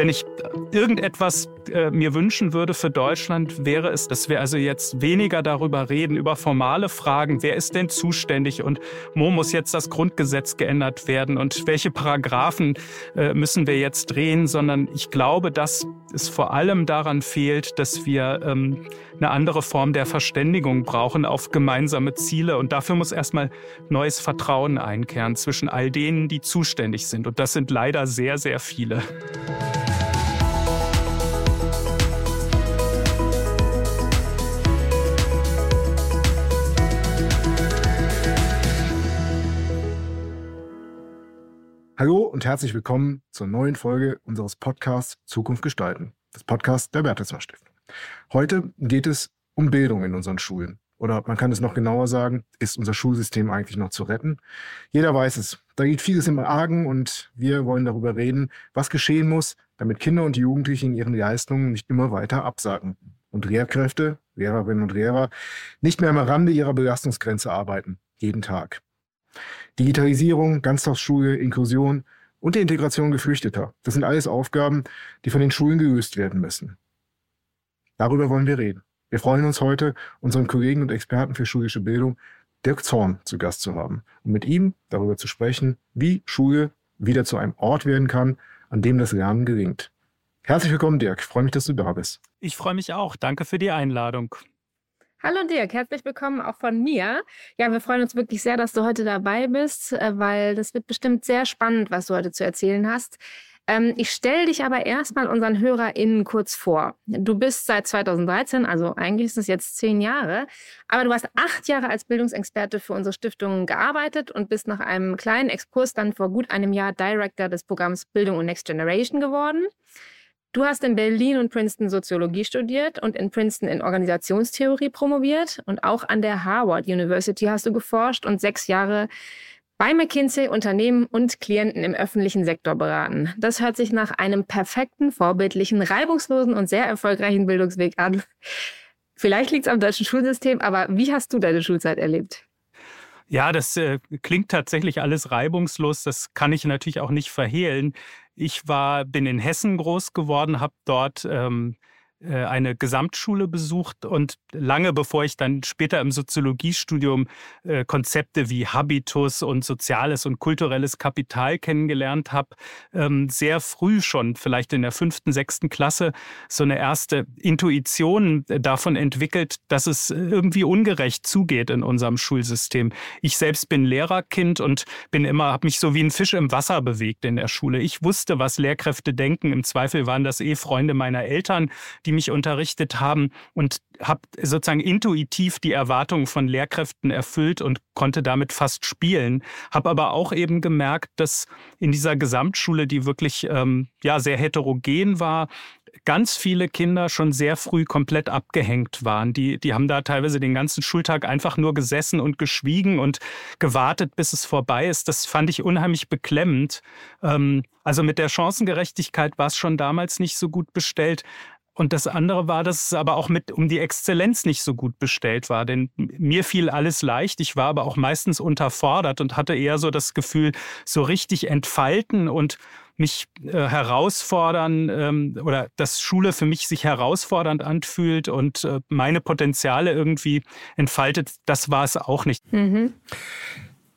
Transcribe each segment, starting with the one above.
Wenn ich irgendetwas äh, mir wünschen würde für Deutschland, wäre es, dass wir also jetzt weniger darüber reden, über formale Fragen, wer ist denn zuständig und wo muss jetzt das Grundgesetz geändert werden und welche Paragraphen äh, müssen wir jetzt drehen, sondern ich glaube, dass es vor allem daran fehlt, dass wir ähm, eine andere Form der Verständigung brauchen auf gemeinsame Ziele. Und dafür muss erstmal neues Vertrauen einkehren zwischen all denen, die zuständig sind. Und das sind leider sehr, sehr viele. Hallo und herzlich willkommen zur neuen Folge unseres Podcasts Zukunft gestalten, des Podcasts der Bertelsmann Stiftung. Heute geht es um Bildung in unseren Schulen. Oder man kann es noch genauer sagen, ist unser Schulsystem eigentlich noch zu retten? Jeder weiß es. Da geht vieles im Argen und wir wollen darüber reden, was geschehen muss, damit Kinder und Jugendliche in ihren Leistungen nicht immer weiter absagen und Lehrkräfte, Lehrerinnen und Lehrer nicht mehr am Rande ihrer Belastungsgrenze arbeiten, jeden Tag. Digitalisierung, Ganztagsschule, Inklusion und die Integration Geflüchteter. Das sind alles Aufgaben, die von den Schulen gelöst werden müssen. Darüber wollen wir reden. Wir freuen uns heute, unseren Kollegen und Experten für schulische Bildung, Dirk Zorn, zu Gast zu haben, um mit ihm darüber zu sprechen, wie Schule wieder zu einem Ort werden kann, an dem das Lernen gelingt. Herzlich willkommen, Dirk. Ich freue mich, dass du da bist. Ich freue mich auch. Danke für die Einladung. Hallo Dirk, herzlich willkommen auch von mir. Ja, wir freuen uns wirklich sehr, dass du heute dabei bist, äh, weil das wird bestimmt sehr spannend, was du heute zu erzählen hast. Ähm, ich stelle dich aber erstmal unseren HörerInnen kurz vor. Du bist seit 2013, also eigentlich ist es jetzt zehn Jahre, aber du hast acht Jahre als Bildungsexperte für unsere Stiftung gearbeitet und bist nach einem kleinen Exkurs dann vor gut einem Jahr Director des Programms Bildung und Next Generation geworden. Du hast in Berlin und Princeton Soziologie studiert und in Princeton in Organisationstheorie promoviert und auch an der Harvard University hast du geforscht und sechs Jahre bei McKinsey Unternehmen und Klienten im öffentlichen Sektor beraten. Das hört sich nach einem perfekten, vorbildlichen, reibungslosen und sehr erfolgreichen Bildungsweg an. Vielleicht liegt es am deutschen Schulsystem, aber wie hast du deine Schulzeit erlebt? Ja, das äh, klingt tatsächlich alles reibungslos. Das kann ich natürlich auch nicht verhehlen. Ich war, bin in Hessen groß geworden, habe dort ähm, äh, eine Gesamtschule besucht und lange bevor ich dann später im Soziologiestudium äh, Konzepte wie Habitus und soziales und kulturelles Kapital kennengelernt habe, ähm, sehr früh schon, vielleicht in der fünften, sechsten Klasse, so eine erste Intuition äh, davon entwickelt, dass es irgendwie ungerecht zugeht in unserem Schulsystem. Ich selbst bin Lehrerkind und bin immer, habe mich so wie ein Fisch im Wasser bewegt in der Schule. Ich wusste, was Lehrkräfte denken. Im Zweifel waren das eh Freunde meiner Eltern, die die mich unterrichtet haben und habe sozusagen intuitiv die Erwartungen von Lehrkräften erfüllt und konnte damit fast spielen. Habe aber auch eben gemerkt, dass in dieser Gesamtschule, die wirklich ähm, ja sehr heterogen war, ganz viele Kinder schon sehr früh komplett abgehängt waren. Die, die haben da teilweise den ganzen Schultag einfach nur gesessen und geschwiegen und gewartet, bis es vorbei ist. Das fand ich unheimlich beklemmend. Ähm, also mit der Chancengerechtigkeit war es schon damals nicht so gut bestellt. Und das andere war, dass es aber auch mit um die Exzellenz nicht so gut bestellt war. Denn mir fiel alles leicht. Ich war aber auch meistens unterfordert und hatte eher so das Gefühl, so richtig entfalten und mich äh, herausfordern ähm, oder dass Schule für mich sich herausfordernd anfühlt und äh, meine Potenziale irgendwie entfaltet, das war es auch nicht. Mhm.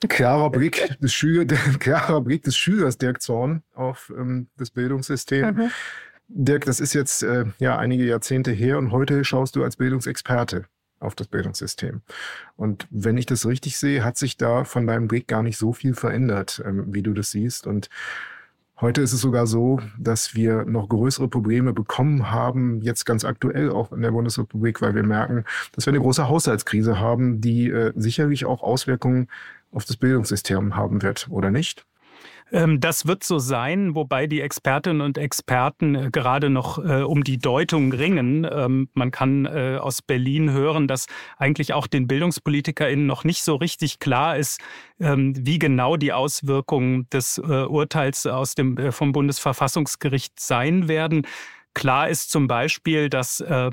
Klarer Blick des, Schüler, klarer Blick des Schülers Dirk Zorn auf ähm, das Bildungssystem. Mhm. Dirk, das ist jetzt äh, ja einige Jahrzehnte her und heute schaust du als Bildungsexperte auf das Bildungssystem. Und wenn ich das richtig sehe, hat sich da von deinem Blick gar nicht so viel verändert, ähm, wie du das siehst. Und heute ist es sogar so, dass wir noch größere Probleme bekommen haben, jetzt ganz aktuell auch in der Bundesrepublik, weil wir merken, dass wir eine große Haushaltskrise haben, die äh, sicherlich auch Auswirkungen auf das Bildungssystem haben wird, oder nicht? Ähm, das wird so sein, wobei die Expertinnen und Experten äh, gerade noch äh, um die Deutung ringen. Ähm, man kann äh, aus Berlin hören, dass eigentlich auch den BildungspolitikerInnen noch nicht so richtig klar ist, ähm, wie genau die Auswirkungen des Urteils aus dem, vom Bundesverfassungsgericht sein werden. Klar ist zum Beispiel, dass äh,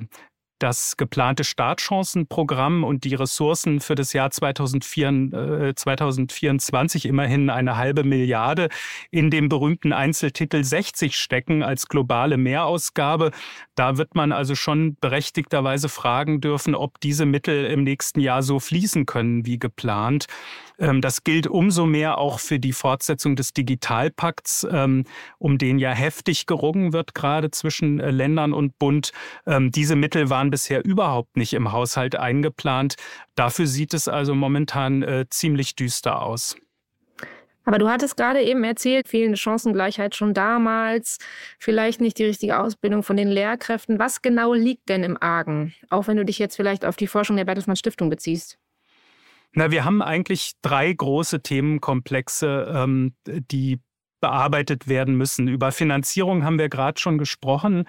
das geplante Startchancenprogramm und die Ressourcen für das Jahr 2004, 2024 immerhin eine halbe Milliarde in dem berühmten Einzeltitel 60 stecken als globale Mehrausgabe. Da wird man also schon berechtigterweise fragen dürfen, ob diese Mittel im nächsten Jahr so fließen können wie geplant. Ähm, das gilt umso mehr auch für die Fortsetzung des Digitalpakts, ähm, um den ja heftig gerungen wird, gerade zwischen äh, Ländern und Bund. Ähm, diese Mittel waren bisher überhaupt nicht im Haushalt eingeplant. Dafür sieht es also momentan äh, ziemlich düster aus. Aber du hattest gerade eben erzählt, fehlende Chancengleichheit schon damals, vielleicht nicht die richtige Ausbildung von den Lehrkräften. Was genau liegt denn im Argen? Auch wenn du dich jetzt vielleicht auf die Forschung der Bertelsmann Stiftung beziehst. Na, wir haben eigentlich drei große Themenkomplexe, ähm, die bearbeitet werden müssen. Über Finanzierung haben wir gerade schon gesprochen.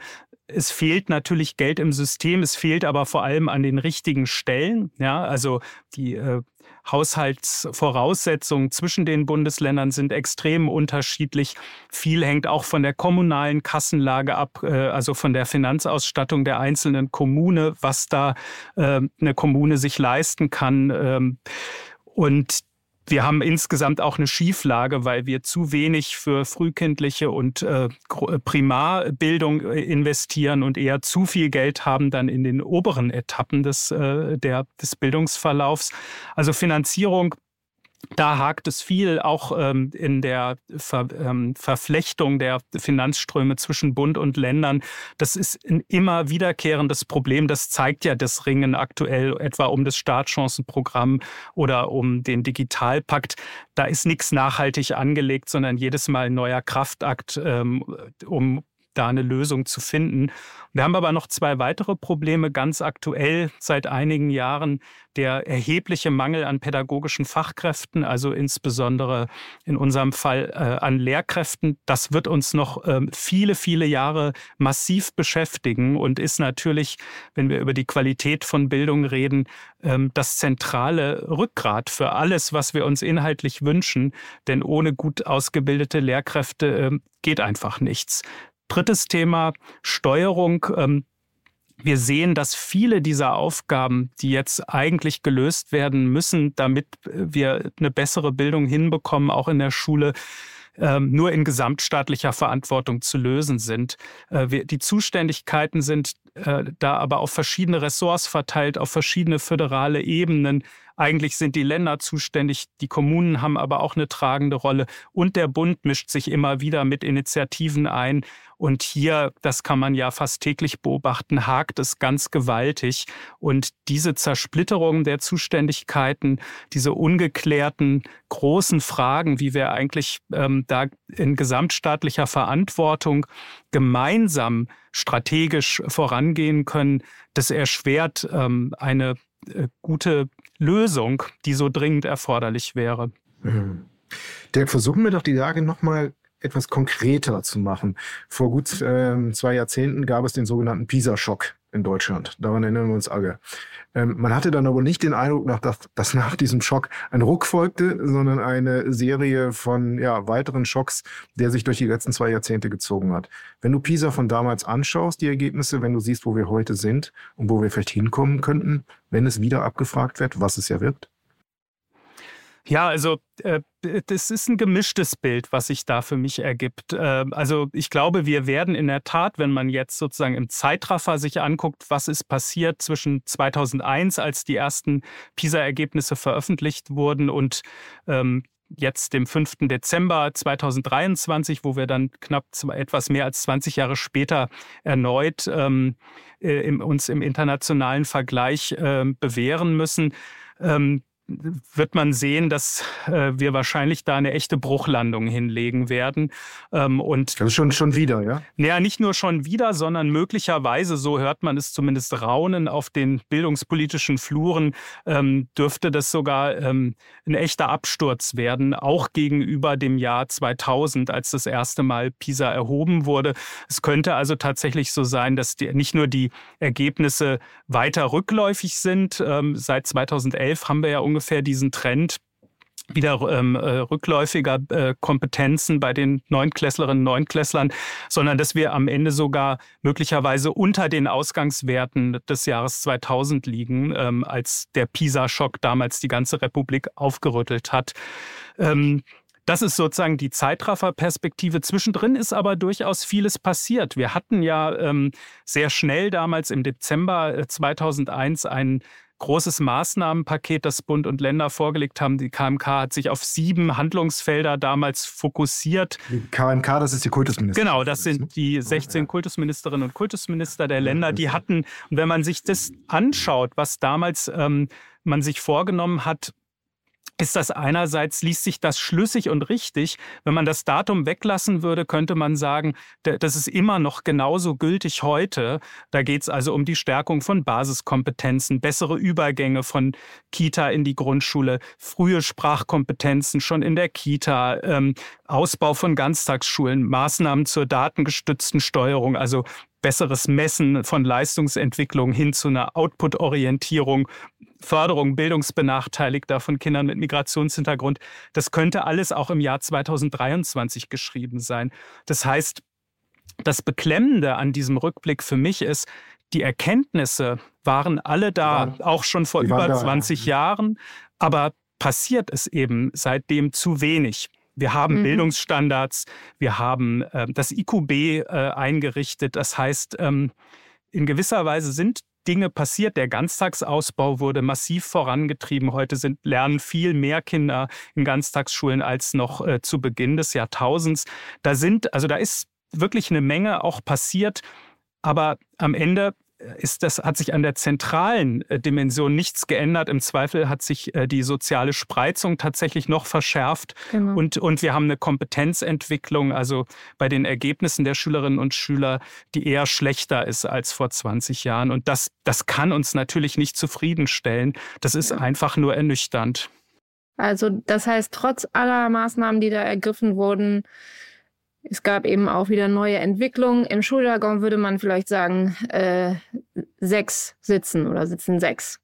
Es fehlt natürlich Geld im System, es fehlt aber vor allem an den richtigen Stellen. Ja, also die äh, Haushaltsvoraussetzungen zwischen den Bundesländern sind extrem unterschiedlich. Viel hängt auch von der kommunalen Kassenlage ab, äh, also von der Finanzausstattung der einzelnen Kommune, was da äh, eine Kommune sich leisten kann. Ähm, und wir haben insgesamt auch eine Schieflage, weil wir zu wenig für frühkindliche und äh, äh, Primarbildung äh, investieren und eher zu viel Geld haben dann in den oberen Etappen des, äh, der, des Bildungsverlaufs. Also Finanzierung da hakt es viel auch ähm, in der Ver, ähm, Verflechtung der Finanzströme zwischen Bund und Ländern. Das ist ein immer wiederkehrendes Problem. Das zeigt ja das Ringen aktuell etwa um das Startchancenprogramm oder um den Digitalpakt. Da ist nichts nachhaltig angelegt, sondern jedes Mal ein neuer Kraftakt, ähm, um da eine Lösung zu finden. Wir haben aber noch zwei weitere Probleme ganz aktuell seit einigen Jahren. Der erhebliche Mangel an pädagogischen Fachkräften, also insbesondere in unserem Fall äh, an Lehrkräften. Das wird uns noch äh, viele, viele Jahre massiv beschäftigen und ist natürlich, wenn wir über die Qualität von Bildung reden, äh, das zentrale Rückgrat für alles, was wir uns inhaltlich wünschen. Denn ohne gut ausgebildete Lehrkräfte ähm, geht einfach nichts. Drittes Thema, Steuerung. Ähm, wir sehen, dass viele dieser Aufgaben, die jetzt eigentlich gelöst werden müssen, damit wir eine bessere Bildung hinbekommen, auch in der Schule, ähm, nur in gesamtstaatlicher Verantwortung zu lösen sind. Äh, die Zuständigkeiten sind äh, da aber auf verschiedene Ressorts verteilt, auf verschiedene föderale Ebenen. Eigentlich sind die Länder zuständig, die Kommunen haben aber auch eine tragende Rolle und der Bund mischt sich immer wieder mit Initiativen ein. Und hier, das kann man ja fast täglich beobachten, hakt es ganz gewaltig. Und diese Zersplitterung der Zuständigkeiten, diese ungeklärten großen Fragen, wie wir eigentlich ähm, da in gesamtstaatlicher Verantwortung gemeinsam strategisch vorangehen können, das erschwert ähm, eine gute Lösung, die so dringend erforderlich wäre. Mhm. Der versuchen wir doch die Lage nochmal etwas konkreter zu machen. Vor gut äh, zwei Jahrzehnten gab es den sogenannten PISA-Schock in Deutschland. Daran erinnern wir uns alle. Ähm, man hatte dann aber nicht den Eindruck, dass, dass nach diesem Schock ein Ruck folgte, sondern eine Serie von ja, weiteren Schocks, der sich durch die letzten zwei Jahrzehnte gezogen hat. Wenn du PISA von damals anschaust, die Ergebnisse, wenn du siehst, wo wir heute sind und wo wir vielleicht hinkommen könnten, wenn es wieder abgefragt wird, was es ja wird, ja, also äh, das ist ein gemischtes Bild, was sich da für mich ergibt. Äh, also ich glaube, wir werden in der Tat, wenn man jetzt sozusagen im Zeitraffer sich anguckt, was ist passiert zwischen 2001, als die ersten PISA-Ergebnisse veröffentlicht wurden und ähm, jetzt dem 5. Dezember 2023, wo wir dann knapp etwas mehr als 20 Jahre später erneut ähm, äh, im, uns im internationalen Vergleich äh, bewähren müssen. Ähm, wird man sehen, dass äh, wir wahrscheinlich da eine echte Bruchlandung hinlegen werden. Ähm, und das ist schon, schon wieder, ja? Naja, nicht nur schon wieder, sondern möglicherweise, so hört man es zumindest raunen, auf den bildungspolitischen Fluren ähm, dürfte das sogar ähm, ein echter Absturz werden, auch gegenüber dem Jahr 2000, als das erste Mal PISA erhoben wurde. Es könnte also tatsächlich so sein, dass die, nicht nur die Ergebnisse weiter rückläufig sind. Ähm, seit 2011 haben wir ja ungefähr ungefähr diesen Trend wieder ähm, äh, rückläufiger äh, Kompetenzen bei den Neunklässlerinnen und Neunklässlern, sondern dass wir am Ende sogar möglicherweise unter den Ausgangswerten des Jahres 2000 liegen, ähm, als der PISA-Schock damals die ganze Republik aufgerüttelt hat. Ähm, das ist sozusagen die Zeitrafferperspektive. Zwischendrin ist aber durchaus vieles passiert. Wir hatten ja ähm, sehr schnell damals im Dezember 2001 äh, einen großes Maßnahmenpaket, das Bund und Länder vorgelegt haben. Die KMK hat sich auf sieben Handlungsfelder damals fokussiert. Die KMK, das ist die Kultusminister. Genau, das sind die 16 Kultusministerinnen und Kultusminister der Länder. Die hatten, und wenn man sich das anschaut, was damals ähm, man sich vorgenommen hat, ist das einerseits, liest sich das schlüssig und richtig. Wenn man das Datum weglassen würde, könnte man sagen, das ist immer noch genauso gültig heute. Da geht es also um die Stärkung von Basiskompetenzen, bessere Übergänge von Kita in die Grundschule, frühe Sprachkompetenzen schon in der Kita, ähm, Ausbau von Ganztagsschulen, Maßnahmen zur datengestützten Steuerung, also besseres Messen von Leistungsentwicklung hin zu einer Output-Orientierung, Förderung bildungsbenachteiligter von Kindern mit Migrationshintergrund. Das könnte alles auch im Jahr 2023 geschrieben sein. Das heißt, das Beklemmende an diesem Rückblick für mich ist, die Erkenntnisse waren alle da, ja, auch schon vor über 20 ja. Jahren, aber passiert es eben seitdem zu wenig. Wir haben mhm. Bildungsstandards, wir haben äh, das IQB äh, eingerichtet. Das heißt, ähm, in gewisser Weise sind Dinge passiert. Der Ganztagsausbau wurde massiv vorangetrieben. Heute sind, lernen viel mehr Kinder in Ganztagsschulen als noch äh, zu Beginn des Jahrtausends. Da sind, also da ist wirklich eine Menge auch passiert. Aber am Ende ist das, hat sich an der zentralen äh, Dimension nichts geändert. Im Zweifel hat sich äh, die soziale Spreizung tatsächlich noch verschärft. Genau. Und, und wir haben eine Kompetenzentwicklung, also bei den Ergebnissen der Schülerinnen und Schüler, die eher schlechter ist als vor 20 Jahren. Und das, das kann uns natürlich nicht zufriedenstellen. Das ist einfach nur ernüchternd. Also das heißt, trotz aller Maßnahmen, die da ergriffen wurden, es gab eben auch wieder neue Entwicklungen. Im Schuljargon würde man vielleicht sagen, äh, sechs sitzen oder sitzen sechs.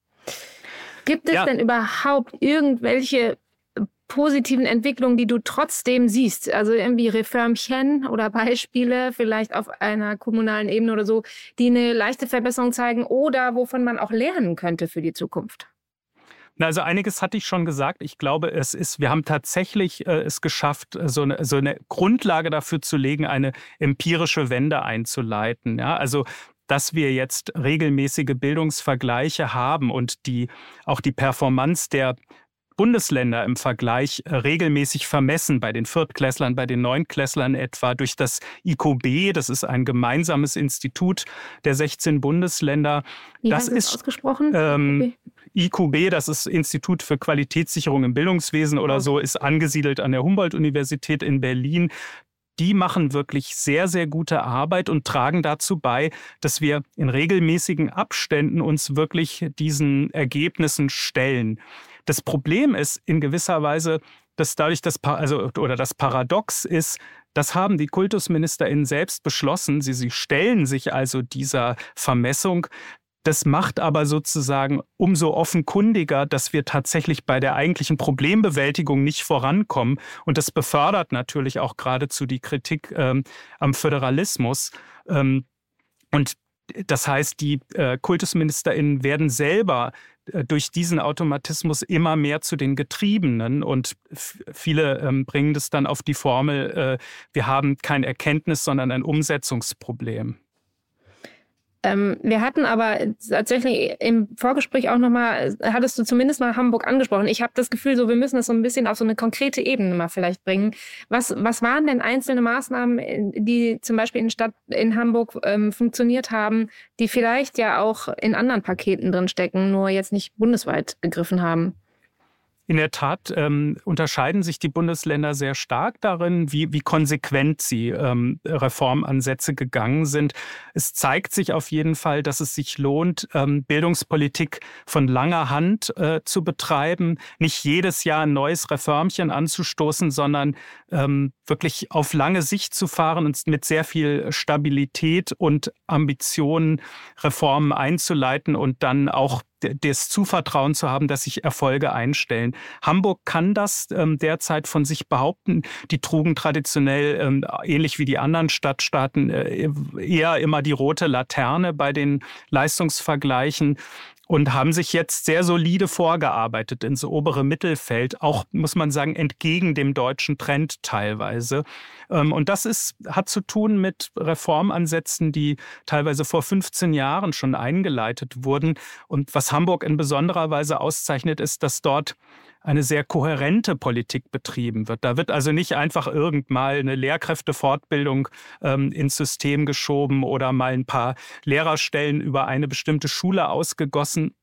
Gibt es ja. denn überhaupt irgendwelche positiven Entwicklungen, die du trotzdem siehst? Also irgendwie Reformchen oder Beispiele, vielleicht auf einer kommunalen Ebene oder so, die eine leichte Verbesserung zeigen oder wovon man auch lernen könnte für die Zukunft? Also einiges hatte ich schon gesagt. Ich glaube, es ist, wir haben tatsächlich äh, es geschafft, äh, so eine, so eine Grundlage dafür zu legen, eine empirische Wende einzuleiten. Ja, also dass wir jetzt regelmäßige Bildungsvergleiche haben und die auch die Performance der Bundesländer im Vergleich äh, regelmäßig vermessen, bei den Viertklässlern, bei den Neunklässlern etwa durch das IQB, das ist ein gemeinsames Institut der 16 Bundesländer. Wie das ist ausgesprochen? Ähm, IQB, das ist Institut für Qualitätssicherung im Bildungswesen oder so, ist angesiedelt an der Humboldt-Universität in Berlin die machen wirklich sehr, sehr gute Arbeit und tragen dazu bei, dass wir in regelmäßigen Abständen uns wirklich diesen Ergebnissen stellen. Das Problem ist in gewisser Weise, dass dadurch das, also, oder das Paradox ist, das haben die KultusministerInnen selbst beschlossen. Sie, sie stellen sich also dieser Vermessung. Das macht aber sozusagen umso offenkundiger, dass wir tatsächlich bei der eigentlichen Problembewältigung nicht vorankommen. Und das befördert natürlich auch geradezu die Kritik ähm, am Föderalismus. Ähm, und das heißt, die äh, KultusministerInnen werden selber äh, durch diesen Automatismus immer mehr zu den Getriebenen und viele ähm, bringen das dann auf die Formel, äh, wir haben kein Erkenntnis, sondern ein Umsetzungsproblem. Ähm, wir hatten aber tatsächlich im Vorgespräch auch nochmal, hattest du zumindest mal Hamburg angesprochen. Ich habe das Gefühl, so wir müssen das so ein bisschen auf so eine konkrete Ebene mal vielleicht bringen. Was, was waren denn einzelne Maßnahmen, die zum Beispiel in Stadt in Hamburg ähm, funktioniert haben, die vielleicht ja auch in anderen Paketen drin stecken, nur jetzt nicht bundesweit gegriffen haben? In der Tat ähm, unterscheiden sich die Bundesländer sehr stark darin, wie, wie konsequent sie ähm, Reformansätze gegangen sind. Es zeigt sich auf jeden Fall, dass es sich lohnt, ähm, Bildungspolitik von langer Hand äh, zu betreiben, nicht jedes Jahr ein neues Reformchen anzustoßen, sondern ähm, wirklich auf lange Sicht zu fahren und mit sehr viel Stabilität und Ambitionen Reformen einzuleiten und dann auch das Zuvertrauen zu haben, dass sich Erfolge einstellen. Hamburg kann das ähm, derzeit von sich behaupten. Die trugen traditionell, ähm, ähnlich wie die anderen Stadtstaaten, äh, eher immer die rote Laterne bei den Leistungsvergleichen und haben sich jetzt sehr solide vorgearbeitet ins obere Mittelfeld, auch muss man sagen, entgegen dem deutschen Trend teilweise. Ähm, und das ist, hat zu tun mit Reformansätzen, die teilweise vor 15 Jahren schon eingeleitet wurden. Und was Hamburg in besonderer Weise auszeichnet, ist, dass dort eine sehr kohärente Politik betrieben wird. Da wird also nicht einfach irgendmal eine Lehrkräftefortbildung ähm, ins System geschoben oder mal ein paar Lehrerstellen über eine bestimmte Schule ausgegossen,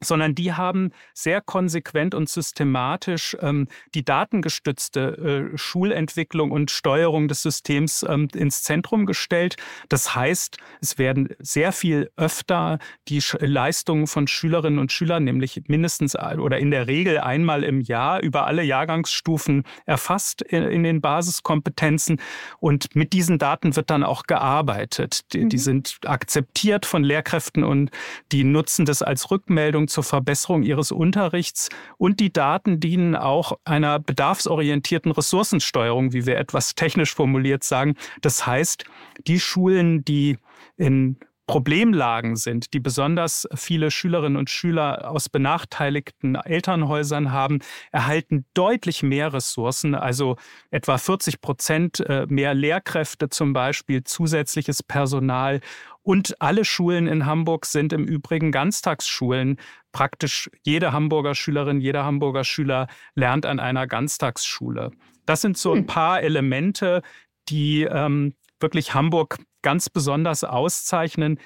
sondern die haben sehr konsequent und systematisch ähm, die datengestützte äh, Schulentwicklung und Steuerung des Systems ähm, ins Zentrum gestellt. Das heißt, es werden sehr viel öfter die Sch Leistungen von Schülerinnen und Schülern, nämlich mindestens oder in der Regel einmal im Jahr über alle Jahrgangsstufen erfasst in, in den Basiskompetenzen. Und mit diesen Daten wird dann auch gearbeitet. Die, mhm. die sind akzeptiert von Lehrkräften und die nutzen das als Rückmeldung zur Verbesserung ihres Unterrichts und die Daten dienen auch einer bedarfsorientierten Ressourcensteuerung, wie wir etwas technisch formuliert sagen. Das heißt, die Schulen, die in Problemlagen sind, die besonders viele Schülerinnen und Schüler aus benachteiligten Elternhäusern haben, erhalten deutlich mehr Ressourcen, also etwa 40 Prozent äh, mehr Lehrkräfte zum Beispiel, zusätzliches Personal. Und alle Schulen in Hamburg sind im Übrigen Ganztagsschulen. Praktisch jede Hamburger Schülerin, jeder Hamburger Schüler lernt an einer Ganztagsschule. Das sind so ein hm. paar Elemente, die ähm, wirklich Hamburg ganz besonders auszeichnen.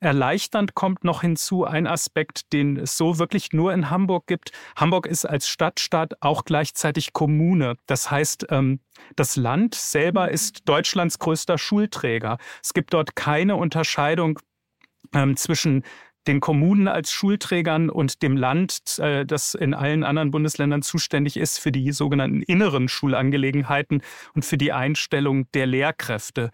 Erleichternd kommt noch hinzu ein Aspekt, den es so wirklich nur in Hamburg gibt. Hamburg ist als Stadtstaat auch gleichzeitig Kommune. Das heißt, ähm, das Land selber mhm. ist Deutschlands größter Schulträger. Es gibt dort keine Unterscheidung ähm, zwischen den Kommunen als Schulträgern und dem Land, äh, das in allen anderen Bundesländern zuständig ist für die sogenannten inneren Schulangelegenheiten und für die Einstellung der Lehrkräfte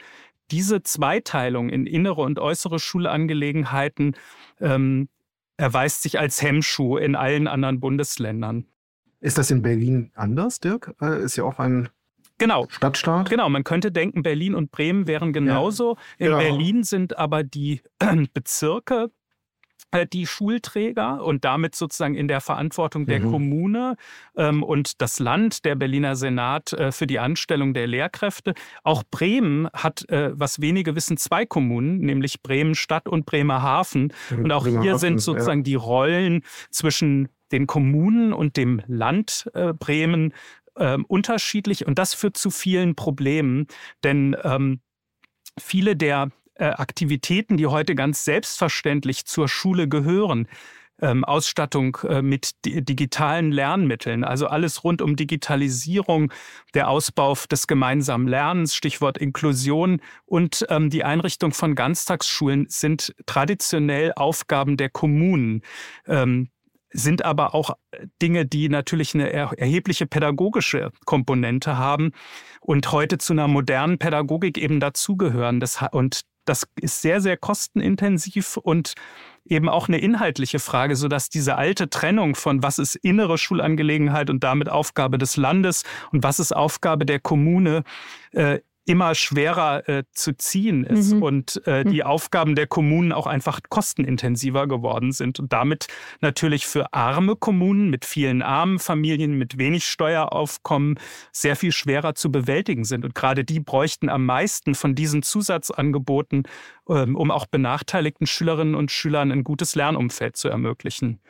diese Zweiteilung in innere und äußere Schulangelegenheiten ähm, erweist sich als Hemmschuh in allen anderen Bundesländern. Ist das in Berlin anders, Dirk? Äh, ist ja auch ein Genau. Stadtstaat? Genau, man könnte denken, Berlin und Bremen wären genauso. Ja. In ja. Berlin sind aber die Bezirke die Schulträger und damit sozusagen in der Verantwortung der mhm. Kommune ähm, und das Land, der Berliner Senat äh, für die Anstellung der Lehrkräfte. Auch Bremen hat, äh, was wenige wissen, zwei Kommunen, nämlich Bremen Stadt und Bremerhaven. Und auch hier sind sozusagen ja. die Rollen zwischen den Kommunen und dem Land äh, Bremen äh, unterschiedlich und das führt zu vielen Problemen, denn ähm, viele der äh, Aktivitäten, die heute ganz selbstverständlich zur Schule gehören. Ähm, Ausstattung äh, mit digitalen Lernmitteln, also alles rund um Digitalisierung, der Ausbau des gemeinsamen Lernens, Stichwort Inklusion und ähm, die Einrichtung von Ganztagsschulen sind traditionell Aufgaben der Kommunen. Ähm, sind aber auch Dinge, die natürlich eine erhebliche pädagogische Komponente haben und heute zu einer modernen Pädagogik eben dazugehören. und das ist sehr, sehr kostenintensiv und eben auch eine inhaltliche Frage, sodass diese alte Trennung von was ist innere Schulangelegenheit und damit Aufgabe des Landes und was ist Aufgabe der Kommune äh, immer schwerer äh, zu ziehen ist mhm. und äh, die mhm. Aufgaben der Kommunen auch einfach kostenintensiver geworden sind und damit natürlich für arme Kommunen mit vielen armen Familien, mit wenig Steueraufkommen sehr viel schwerer zu bewältigen sind. Und gerade die bräuchten am meisten von diesen Zusatzangeboten, ähm, um auch benachteiligten Schülerinnen und Schülern ein gutes Lernumfeld zu ermöglichen.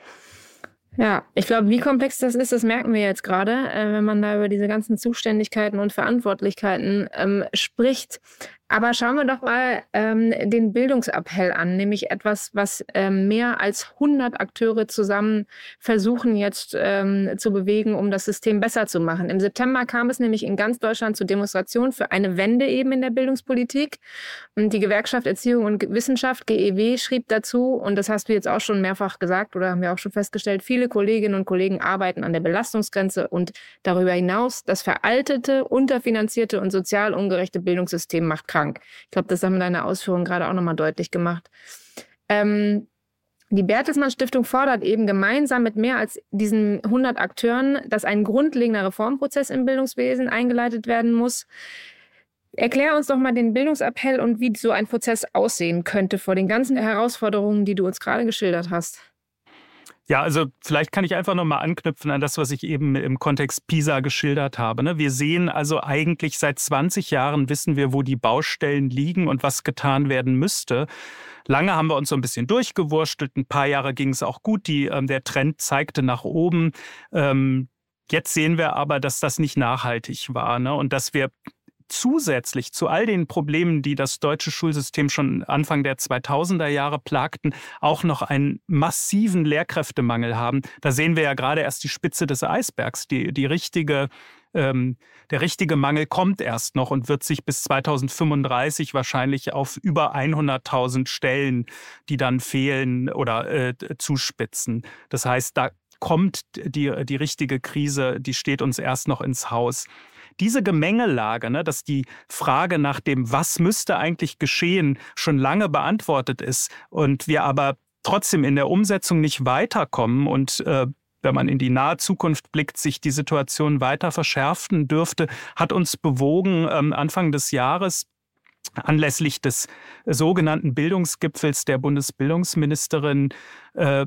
Ja, ich glaube, wie komplex das ist, das merken wir jetzt gerade, äh, wenn man da über diese ganzen Zuständigkeiten und Verantwortlichkeiten ähm, spricht. Aber schauen wir doch mal ähm, den Bildungsappell an, nämlich etwas, was ähm, mehr als 100 Akteure zusammen versuchen jetzt ähm, zu bewegen, um das System besser zu machen. Im September kam es nämlich in ganz Deutschland zu Demonstrationen für eine Wende eben in der Bildungspolitik. Und die Gewerkschaft Erziehung und Wissenschaft, GEW, schrieb dazu, und das hast du jetzt auch schon mehrfach gesagt oder haben wir auch schon festgestellt, viele Kolleginnen und Kollegen arbeiten an der Belastungsgrenze und darüber hinaus das veraltete, unterfinanzierte und sozial ungerechte Bildungssystem macht krank. Ich glaube, das haben deine Ausführungen gerade auch nochmal deutlich gemacht. Ähm, Die Bertelsmann Stiftung fordert eben gemeinsam mit mehr als diesen 100 Akteuren, dass ein grundlegender Reformprozess im Bildungswesen eingeleitet werden muss. Erklär uns doch mal den Bildungsappell und wie so ein Prozess aussehen könnte vor den ganzen Herausforderungen, die du uns gerade geschildert hast. Ja, also vielleicht kann ich einfach nochmal anknüpfen an das, was ich eben im Kontext PISA geschildert habe. Ne? Wir sehen also eigentlich seit 20 Jahren wissen wir, wo die Baustellen liegen und was getan werden müsste. Lange haben wir uns so ein bisschen durchgewurstelt. Ein paar Jahre ging es auch gut. Die, ähm, der Trend zeigte nach oben. Ähm, Jetzt sehen wir aber, dass das nicht nachhaltig war ne? und dass wir zusätzlich zu all den Problemen, die das deutsche Schulsystem schon Anfang der 2000er Jahre plagten, auch noch einen massiven Lehrkräftemangel haben. Da sehen wir ja gerade erst die Spitze des Eisbergs. Die, die richtige, ähm, der richtige Mangel kommt erst noch und wird sich bis 2035 wahrscheinlich auf über 100.000 Stellen, die dann fehlen oder äh, zuspitzen. Das heißt, da kommt die, die richtige Krise, die steht uns erst noch ins Haus diese Gemengelage, ne, dass die Frage nach dem, was müsste eigentlich geschehen, schon lange beantwortet ist und wir aber trotzdem in der Umsetzung nicht weiterkommen und äh, wenn man in die nahe Zukunft blickt, sich die Situation weiter verschärfen dürfte, hat uns bewogen, ähm, Anfang des Jahres anlässlich des sogenannten Bildungsgipfels der Bundesbildungsministerin äh,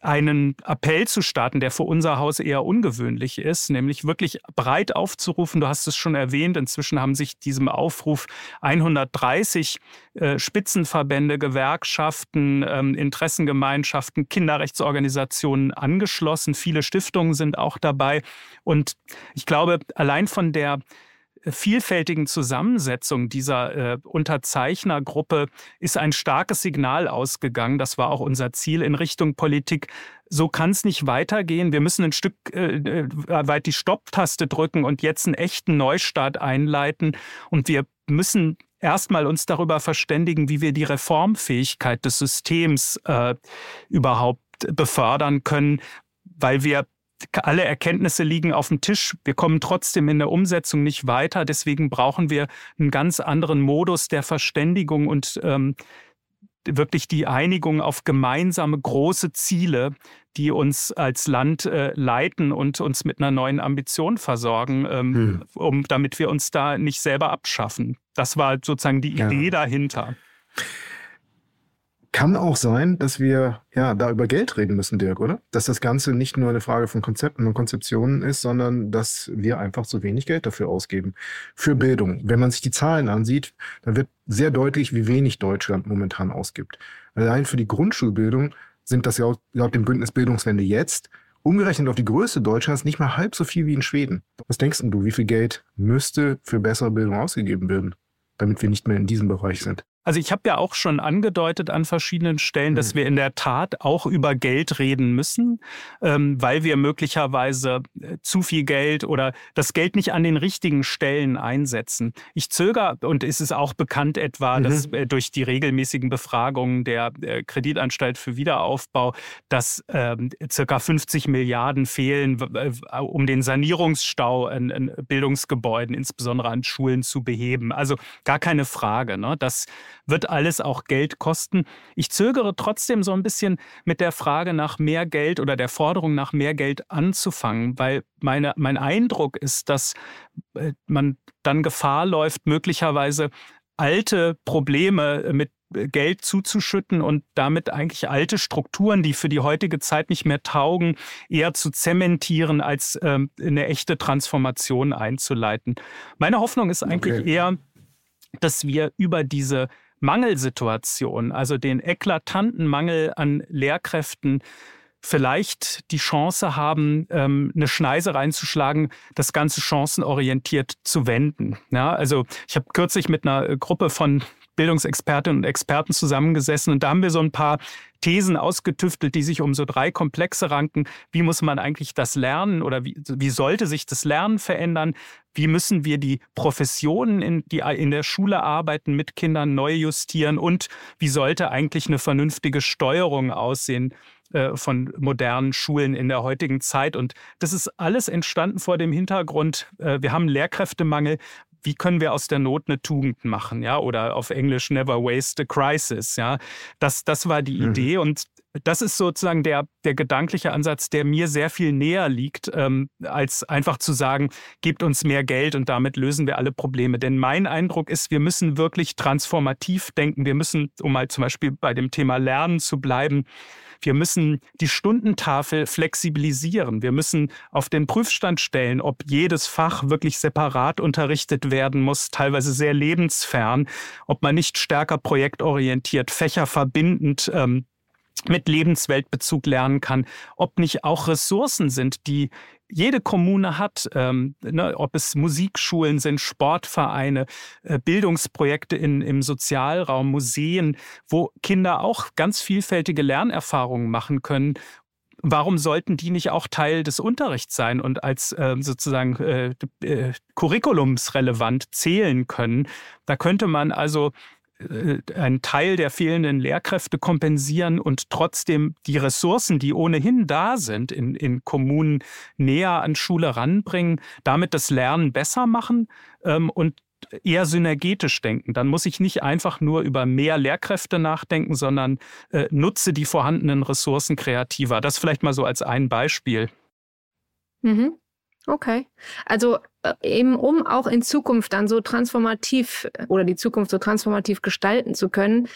einen Appell zu starten, der für unser Haus eher ungewöhnlich ist, nämlich wirklich breit aufzurufen. Du hast es schon erwähnt, inzwischen haben sich diesem Aufruf 130 äh, Spitzenverbände, Gewerkschaften, ähm, Interessengemeinschaften, Kinderrechtsorganisationen angeschlossen. Viele Stiftungen sind auch dabei. Und ich glaube, allein von der vielfältigen Zusammensetzung dieser äh, Unterzeichnergruppe ist ein starkes Signal ausgegangen. Das war auch unser Ziel in Richtung Politik. So kann es nicht weitergehen. Wir müssen ein Stück äh, äh, weit die Stopptaste drücken und jetzt einen echten Neustart einleiten. Und wir müssen erstmal uns darüber verständigen, wie wir die Reformfähigkeit des Systems äh, überhaupt befördern können, weil wir alle Erkenntnisse liegen auf dem Tisch. Wir kommen trotzdem in der Umsetzung nicht weiter. Deswegen brauchen wir einen ganz anderen Modus der Verständigung und ähm, wirklich die Einigung auf gemeinsame große Ziele, die uns als Land äh, leiten und uns mit einer neuen Ambition versorgen, ähm, hm. um, damit wir uns da nicht selber abschaffen. Das war sozusagen die Idee ja. dahinter. Kann auch sein, dass wir ja da über Geld reden müssen, Dirk, oder? Dass das Ganze nicht nur eine Frage von Konzepten und Konzeptionen ist, sondern dass wir einfach zu wenig Geld dafür ausgeben. Für Bildung. Wenn man sich die Zahlen ansieht, dann wird sehr deutlich, wie wenig Deutschland momentan ausgibt. Allein für die Grundschulbildung sind das ja laut dem Bündnis Bildungswende jetzt umgerechnet auf die Größe Deutschlands nicht mal halb so viel wie in Schweden. Was denkst du, wie viel Geld müsste für bessere Bildung ausgegeben werden, damit wir nicht mehr in diesem Bereich sind? Also ich habe ja auch schon angedeutet an verschiedenen Stellen, dass mhm. wir in der Tat auch über Geld reden müssen, ähm, weil wir möglicherweise äh, zu viel Geld oder das Geld nicht an den richtigen Stellen einsetzen. Ich zögere, und es ist auch bekannt etwa, mhm. dass äh, durch die regelmäßigen Befragungen der äh, Kreditanstalt für Wiederaufbau, dass ähm, circa 50 Milliarden fehlen, um den Sanierungsstau in, in Bildungsgebäuden, insbesondere an Schulen, zu beheben. Also gar keine Frage. Ne? dass wird alles auch Geld kosten. Ich zögere trotzdem so ein bisschen mit der Frage nach mehr Geld oder der Forderung nach mehr Geld anzufangen, weil meine, mein Eindruck ist, dass äh, man dann Gefahr läuft, möglicherweise alte Probleme mit Geld zuzuschütten und damit eigentlich alte Strukturen, die für die heutige Zeit nicht mehr taugen, eher zu zementieren, als ähm, eine echte Transformation einzuleiten. Meine Hoffnung ist eigentlich okay. eher, dass wir über diese Mangelsituation, also den eklatanten Mangel an Lehrkräften, vielleicht die Chance haben, ähm, eine Schneise reinzuschlagen, das Ganze chancenorientiert zu wenden. Ja, also ich habe kürzlich mit einer Gruppe von Bildungsexpertinnen und Experten zusammengesessen und da haben wir so ein paar Thesen ausgetüftelt, die sich um so drei Komplexe ranken. Wie muss man eigentlich das Lernen oder wie, wie sollte sich das Lernen verändern? Wie müssen wir die Professionen, in, die in der Schule arbeiten, mit Kindern neu justieren? Und wie sollte eigentlich eine vernünftige Steuerung aussehen? Äh, von modernen Schulen in der heutigen Zeit. Und das ist alles entstanden vor dem Hintergrund, äh, wir haben Lehrkräftemangel, wie können wir aus der Not eine Tugend machen, ja, oder auf Englisch never waste a crisis, ja. Das, das war die mhm. Idee und das ist sozusagen der, der gedankliche Ansatz, der mir sehr viel näher liegt, ähm, als einfach zu sagen, gebt uns mehr Geld und damit lösen wir alle Probleme. Denn mein Eindruck ist, wir müssen wirklich transformativ denken. Wir müssen, um mal zum Beispiel bei dem Thema Lernen zu bleiben, wir müssen die Stundentafel flexibilisieren. Wir müssen auf den Prüfstand stellen, ob jedes Fach wirklich separat unterrichtet werden muss, teilweise sehr lebensfern, ob man nicht stärker projektorientiert, fächerverbindend ähm, mit Lebensweltbezug lernen kann, ob nicht auch Ressourcen sind, die jede Kommune hat, ähm, ne, ob es Musikschulen sind, Sportvereine, äh, Bildungsprojekte in, im Sozialraum, Museen, wo Kinder auch ganz vielfältige Lernerfahrungen machen können. Warum sollten die nicht auch Teil des Unterrichts sein und als äh, sozusagen äh, äh, curriculumsrelevant zählen können? Da könnte man also einen Teil der fehlenden Lehrkräfte kompensieren und trotzdem die Ressourcen, die ohnehin da sind, in, in Kommunen näher an Schule ranbringen, damit das Lernen besser machen ähm, und eher synergetisch denken. Dann muss ich nicht einfach nur über mehr Lehrkräfte nachdenken, sondern äh, nutze die vorhandenen Ressourcen kreativer. Das vielleicht mal so als ein Beispiel. Mhm. Okay. Also äh, eben um auch in Zukunft dann so transformativ oder die Zukunft so transformativ gestalten zu können,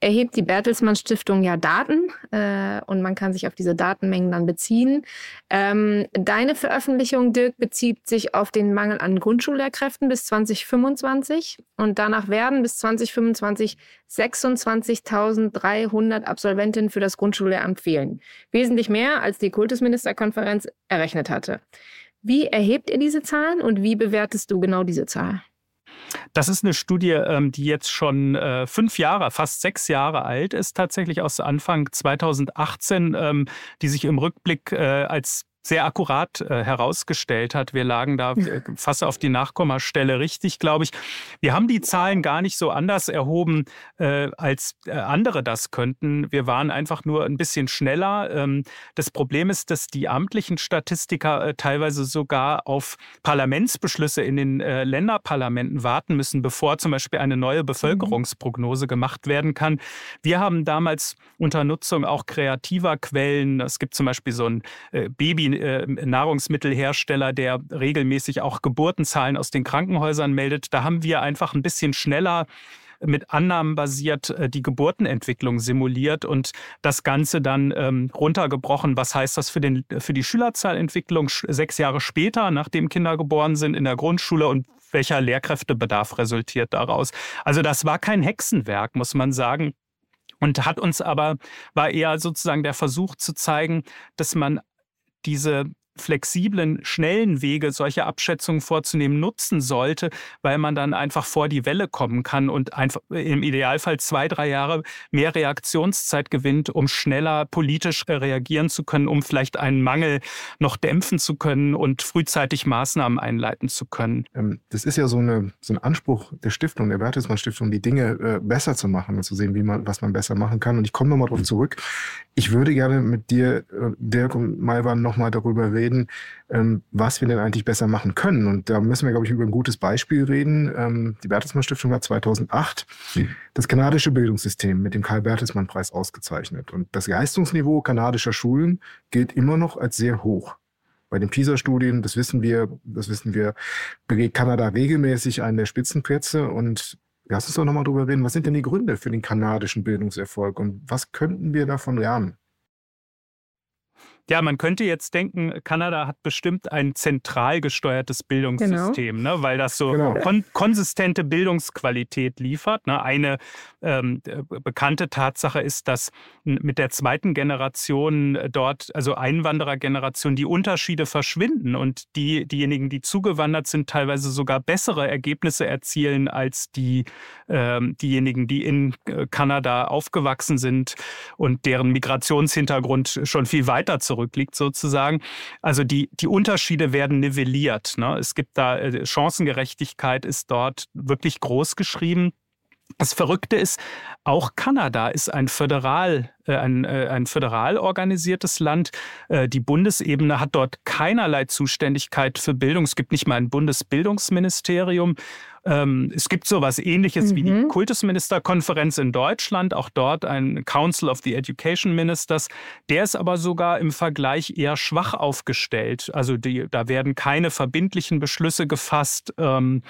erhebt die Bertelsmann Stiftung ja Daten äh, und man kann sich auf diese Datenmengen dann beziehen. Ähm, deine Veröffentlichung, Dirk, bezieht sich auf den Mangel an Grundschullehrkräften bis 2025 und danach werden bis 2025 26.300 Absolventinnen für das Grundschullehramt fehlen. Wesentlich mehr, als die Kultusministerkonferenz errechnet hatte. Wie erhebt ihr diese Zahlen und wie bewertest du genau diese Zahl? Das ist eine Studie, ähm, die jetzt schon äh, fünf Jahre, fast sechs Jahre alt ist, tatsächlich aus Anfang 2018, ähm, die sich im Rückblick äh, als sehr akkurat äh, herausgestellt hat. Wir lagen da äh, fast auf die Nachkommastelle richtig, glaube ich. Wir haben die Zahlen gar nicht so anders erhoben, äh, als äh, andere das könnten. Wir waren einfach nur ein bisschen schneller. Ähm, das Problem ist, dass die amtlichen Statistiker äh, teilweise sogar auf Parlamentsbeschlüsse in den äh, Länderparlamenten warten müssen, bevor zum Beispiel eine neue Bevölkerungsprognose gemacht werden kann. Wir haben damals unter Nutzung auch kreativer Quellen, es gibt zum Beispiel so ein Baby äh, Nahrungsmittelhersteller, der regelmäßig auch Geburtenzahlen aus den Krankenhäusern meldet. Da haben wir einfach ein bisschen schneller mit Annahmen basiert äh, die Geburtenentwicklung simuliert und das Ganze dann ähm, runtergebrochen. Was heißt das für, den, für die Schülerzahlentwicklung sechs Jahre später, nachdem Kinder geboren sind in der Grundschule und welcher Lehrkräftebedarf resultiert daraus? Also das war kein Hexenwerk, muss man sagen. Und hat uns aber, war eher sozusagen der Versuch zu zeigen, dass man diese flexiblen, schnellen Wege, solche Abschätzungen vorzunehmen, nutzen sollte, weil man dann einfach vor die Welle kommen kann und einfach im Idealfall zwei, drei Jahre mehr Reaktionszeit gewinnt, um schneller politisch reagieren zu können, um vielleicht einen Mangel noch dämpfen zu können und frühzeitig Maßnahmen einleiten zu können. Ähm, das ist ja so, eine, so ein Anspruch der Stiftung, der Bertelsmann Stiftung, die Dinge äh, besser zu machen und zu sehen, wie man, was man besser machen kann. Und ich komme nochmal darauf zurück. Ich würde gerne mit dir, äh, Dirk und Malvan, nochmal darüber reden, reden, ähm, was wir denn eigentlich besser machen können. Und da müssen wir, glaube ich, über ein gutes Beispiel reden. Ähm, die Bertelsmann Stiftung hat 2008 mhm. das kanadische Bildungssystem mit dem Karl-Bertelsmann-Preis ausgezeichnet. Und das Leistungsniveau kanadischer Schulen gilt immer noch als sehr hoch. Bei den PISA-Studien, das wissen wir, das wissen wir, belegt Kanada regelmäßig einen der Spitzenplätze und Lass uns doch nochmal drüber reden. Was sind denn die Gründe für den kanadischen Bildungserfolg und was könnten wir davon lernen? Ja, man könnte jetzt denken, Kanada hat bestimmt ein zentral gesteuertes Bildungssystem, genau. ne, weil das so genau. kon konsistente Bildungsqualität liefert. Ne. Eine ähm, bekannte Tatsache ist, dass mit der zweiten Generation dort, also Einwanderergeneration, die Unterschiede verschwinden und die, diejenigen, die zugewandert sind, teilweise sogar bessere Ergebnisse erzielen als die, ähm, diejenigen, die in äh, Kanada aufgewachsen sind und deren Migrationshintergrund schon viel weiter zurück zurückliegt sozusagen. Also die, die Unterschiede werden nivelliert. Ne? Es gibt da, äh, Chancengerechtigkeit ist dort wirklich groß geschrieben. Das Verrückte ist, auch Kanada ist ein föderal, ein, äh, ein föderal organisiertes Land. Äh, die Bundesebene hat dort keinerlei Zuständigkeit für Bildung. Es gibt nicht mal ein Bundesbildungsministerium. Ähm, es gibt so etwas ähnliches mhm. wie die mhm. Kultusministerkonferenz in Deutschland, auch dort ein Council of the Education Ministers. Der ist aber sogar im Vergleich eher schwach aufgestellt. Also die, da werden keine verbindlichen Beschlüsse gefasst. Ähm,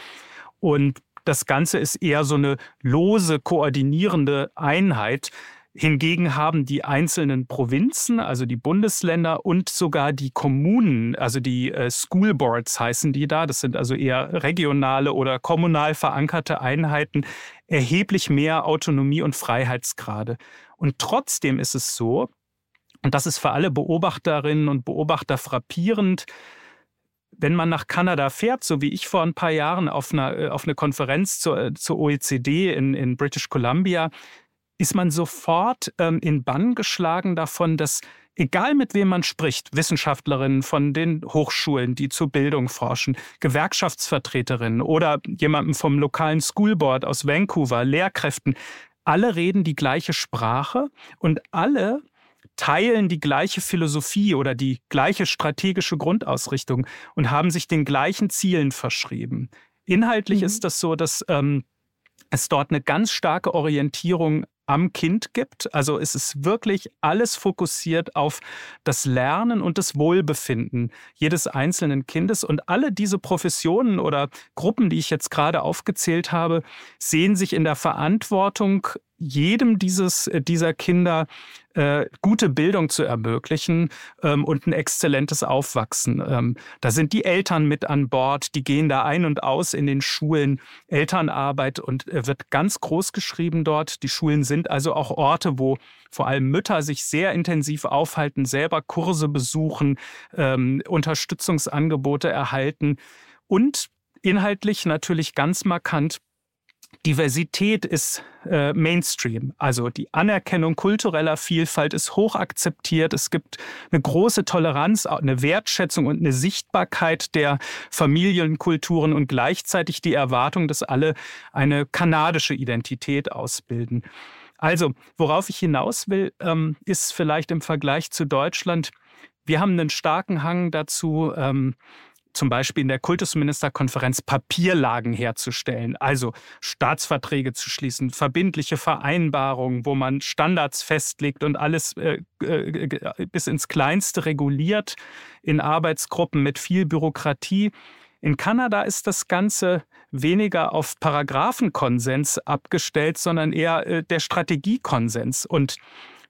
und das Ganze ist eher so eine lose, koordinierende Einheit. Hingegen haben die einzelnen Provinzen, also die Bundesländer und sogar die Kommunen, also die äh, School Boards heißen die da, das sind also eher regionale oder kommunal verankerte Einheiten, erheblich mehr Autonomie und Freiheitsgrade. Und trotzdem ist es so, und das ist für alle Beobachterinnen und Beobachter frappierend, wenn man nach Kanada fährt, so wie ich vor ein paar Jahren auf, einer, äh, auf eine Konferenz zur, äh, zur OECD in, in British Columbia, ist man sofort ähm, in Bann geschlagen davon, dass egal mit wem man spricht, Wissenschaftlerinnen von den Hochschulen, die zur Bildung forschen, Gewerkschaftsvertreterinnen oder jemandem vom lokalen Schoolboard aus Vancouver, Lehrkräften, alle reden die gleiche Sprache und alle teilen die gleiche Philosophie oder die gleiche strategische Grundausrichtung und haben sich den gleichen Zielen verschrieben. Inhaltlich mhm. ist das so, dass ähm, es dort eine ganz starke Orientierung am Kind gibt. Also es ist wirklich alles fokussiert auf das Lernen und das Wohlbefinden jedes einzelnen Kindes. Und alle diese Professionen oder Gruppen, die ich jetzt gerade aufgezählt habe, sehen sich in der Verantwortung, jedem dieses, äh, dieser Kinder äh, gute Bildung zu ermöglichen ähm, und ein exzellentes Aufwachsen. Ähm, da sind die Eltern mit an Bord, die gehen da ein und aus in den Schulen. Elternarbeit und äh, wird ganz groß geschrieben dort. Die Schulen sind also auch Orte, wo vor allem Mütter sich sehr intensiv aufhalten, selber Kurse besuchen, ähm, Unterstützungsangebote erhalten und inhaltlich natürlich ganz markant Diversität ist äh, Mainstream. Also die Anerkennung kultureller Vielfalt ist hoch akzeptiert. Es gibt eine große Toleranz, eine Wertschätzung und eine Sichtbarkeit der Familienkulturen und gleichzeitig die Erwartung, dass alle eine kanadische Identität ausbilden. Also, worauf ich hinaus will, ähm, ist vielleicht im Vergleich zu Deutschland, wir haben einen starken Hang dazu, ähm, zum Beispiel in der Kultusministerkonferenz Papierlagen herzustellen, also Staatsverträge zu schließen, verbindliche Vereinbarungen, wo man Standards festlegt und alles äh, äh, bis ins Kleinste reguliert in Arbeitsgruppen mit viel Bürokratie. In Kanada ist das Ganze weniger auf Paragraphenkonsens abgestellt, sondern eher äh, der Strategiekonsens. Und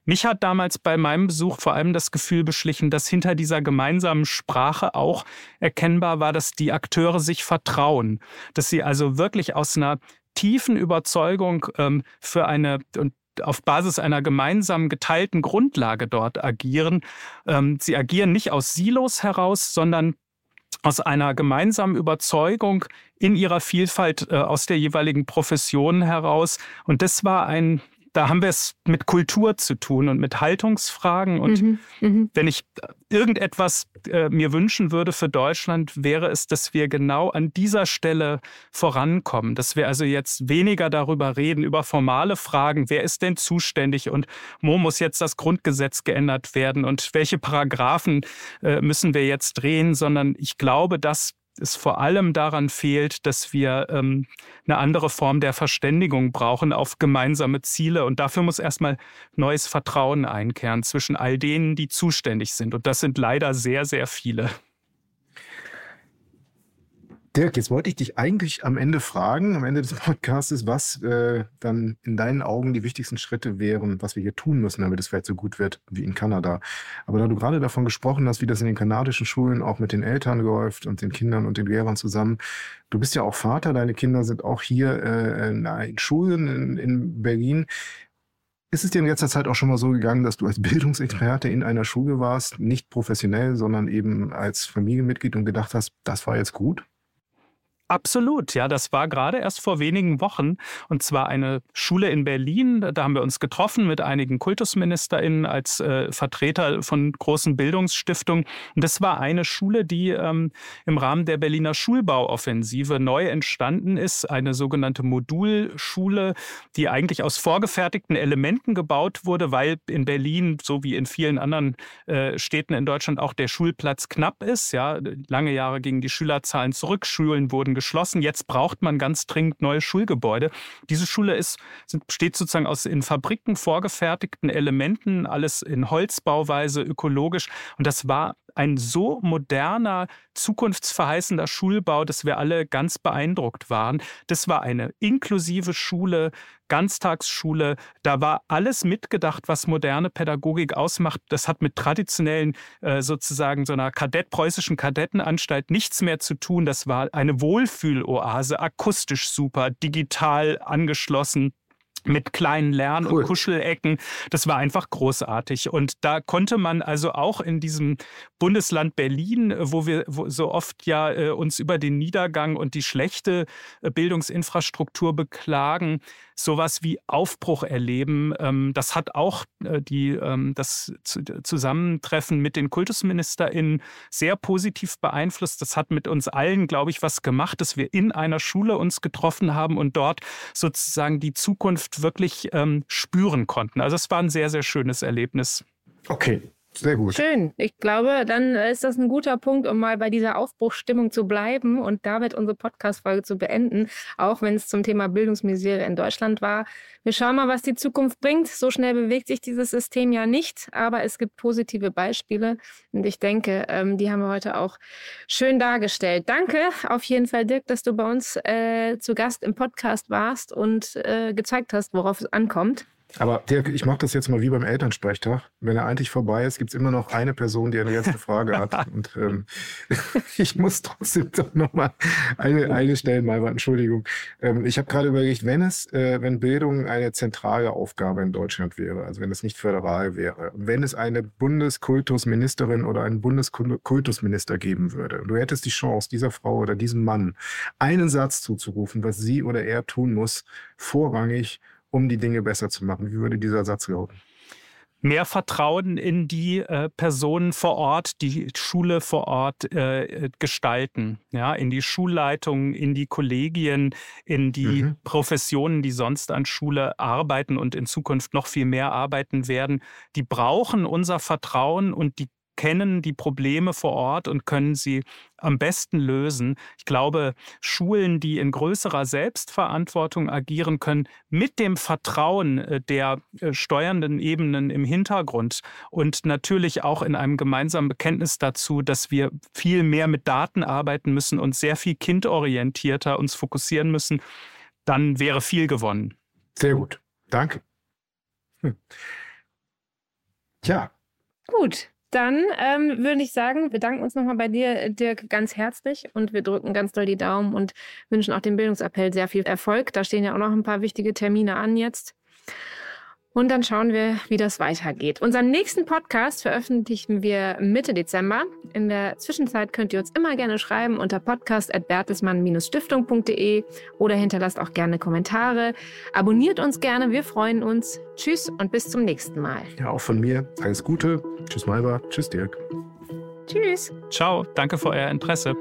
mich hat damals bei meinem Besuch vor allem das Gefühl beschlichen, dass hinter dieser gemeinsamen Sprache auch erkennbar war, dass die Akteure sich vertrauen, dass sie also wirklich aus einer tiefen Überzeugung ähm, für eine und auf Basis einer gemeinsamen geteilten Grundlage dort agieren. Ähm, sie agieren nicht aus Silos heraus, sondern aus einer gemeinsamen Überzeugung in ihrer Vielfalt äh, aus der jeweiligen Profession heraus. Und das war ein da haben wir es mit Kultur zu tun und mit Haltungsfragen. Und mhm, mhm. wenn ich irgendetwas äh, mir wünschen würde für Deutschland, wäre es, dass wir genau an dieser Stelle vorankommen. Dass wir also jetzt weniger darüber reden, über formale Fragen, wer ist denn zuständig und wo muss jetzt das Grundgesetz geändert werden und welche Paragraphen äh, müssen wir jetzt drehen, sondern ich glaube, dass es vor allem daran fehlt, dass wir ähm, eine andere Form der Verständigung brauchen auf gemeinsame Ziele. Und dafür muss erstmal neues Vertrauen einkehren zwischen all denen, die zuständig sind. Und das sind leider sehr, sehr viele. Dirk, jetzt wollte ich dich eigentlich am Ende fragen, am Ende des Podcasts, was äh, dann in deinen Augen die wichtigsten Schritte wären, was wir hier tun müssen, damit es vielleicht so gut wird wie in Kanada. Aber da du gerade davon gesprochen hast, wie das in den kanadischen Schulen auch mit den Eltern läuft und den Kindern und den Lehrern zusammen, du bist ja auch Vater, deine Kinder sind auch hier äh, in Schulen in, in Berlin. Ist es dir in letzter Zeit auch schon mal so gegangen, dass du als Bildungsexperte in einer Schule warst, nicht professionell, sondern eben als Familienmitglied und gedacht hast, das war jetzt gut? Absolut, ja, das war gerade erst vor wenigen Wochen und zwar eine Schule in Berlin. Da haben wir uns getroffen mit einigen KultusministerInnen als äh, Vertreter von großen Bildungsstiftungen. Und das war eine Schule, die ähm, im Rahmen der Berliner Schulbauoffensive neu entstanden ist. Eine sogenannte Modulschule, die eigentlich aus vorgefertigten Elementen gebaut wurde, weil in Berlin, so wie in vielen anderen äh, Städten in Deutschland, auch der Schulplatz knapp ist. Ja, lange Jahre gingen die Schülerzahlen zurück, Schulen wurden geschlossen. Jetzt braucht man ganz dringend neue Schulgebäude. Diese Schule ist, besteht sozusagen aus in Fabriken vorgefertigten Elementen, alles in Holzbauweise, ökologisch. Und das war ein so moderner, zukunftsverheißender Schulbau, dass wir alle ganz beeindruckt waren. Das war eine inklusive Schule, Ganztagsschule. Da war alles mitgedacht, was moderne Pädagogik ausmacht. Das hat mit traditionellen, äh, sozusagen so einer Kadett, preußischen Kadettenanstalt nichts mehr zu tun. Das war eine Wohlfühloase, akustisch super, digital angeschlossen mit kleinen Lern- cool. und Kuschelecken. Das war einfach großartig. Und da konnte man also auch in diesem Bundesland Berlin, wo wir so oft ja äh, uns über den Niedergang und die schlechte äh, Bildungsinfrastruktur beklagen, sowas wie Aufbruch erleben. Ähm, das hat auch äh, die, ähm, das Zusammentreffen mit den KultusministerInnen sehr positiv beeinflusst. Das hat mit uns allen, glaube ich, was gemacht, dass wir in einer Schule uns getroffen haben und dort sozusagen die Zukunft wirklich ähm, spüren konnten. Also es war ein sehr, sehr schönes Erlebnis. Okay, sehr gut. Schön. Ich glaube, dann ist das ein guter Punkt, um mal bei dieser Aufbruchsstimmung zu bleiben und damit unsere Podcast-Folge zu beenden, auch wenn es zum Thema Bildungsmisere in Deutschland war. Wir schauen mal, was die Zukunft bringt. So schnell bewegt sich dieses System ja nicht, aber es gibt positive Beispiele und ich denke, ähm, die haben wir heute auch schön dargestellt. Danke auf jeden Fall, Dirk, dass du bei uns äh, zu Gast im Podcast warst und äh, gezeigt hast, worauf es ankommt. Aber Dirk, ich mache das jetzt mal wie beim Elternsprechtag. Wenn er eigentlich vorbei ist, gibt es immer noch eine Person, die eine letzte Frage hat. Und ähm, ich muss trotzdem doch nochmal eine, eine stellen, mal, Entschuldigung. Ähm, ich habe gerade überlegt, wenn es, äh, wenn Bildung eine zentrale Aufgabe in Deutschland wäre, also wenn es nicht föderal wäre, wenn es eine Bundeskultusministerin oder einen Bundeskultusminister geben würde, und du hättest die Chance, dieser Frau oder diesem Mann einen Satz zuzurufen, was sie oder er tun muss, vorrangig um die Dinge besser zu machen? Wie würde dieser Satz lauten? mehr Vertrauen in die äh, Personen vor Ort, die Schule vor Ort äh, gestalten, ja, in die Schulleitungen, in die Kollegien, in die mhm. Professionen, die sonst an Schule arbeiten und in Zukunft noch viel mehr arbeiten werden. Die brauchen unser Vertrauen und die kennen die Probleme vor Ort und können sie am besten lösen. Ich glaube, Schulen, die in größerer Selbstverantwortung agieren können, mit dem Vertrauen äh, der äh, steuernden Ebenen im Hintergrund und natürlich auch in einem gemeinsamen Bekenntnis dazu, dass wir viel mehr mit Daten arbeiten müssen und sehr viel kindorientierter uns fokussieren müssen, dann wäre viel gewonnen. Sehr gut. Danke. Hm. Tja. Gut. Dann ähm, würde ich sagen, wir bedanken uns nochmal bei dir, Dirk, ganz herzlich und wir drücken ganz doll die Daumen und wünschen auch dem Bildungsappell sehr viel Erfolg. Da stehen ja auch noch ein paar wichtige Termine an jetzt. Und dann schauen wir, wie das weitergeht. Unseren nächsten Podcast veröffentlichen wir Mitte Dezember. In der Zwischenzeit könnt ihr uns immer gerne schreiben unter podcast.bertelsmann-stiftung.de oder hinterlasst auch gerne Kommentare. Abonniert uns gerne, wir freuen uns. Tschüss und bis zum nächsten Mal. Ja, auch von mir alles Gute. Tschüss Malva, tschüss Dirk. Tschüss. Ciao, danke für euer Interesse.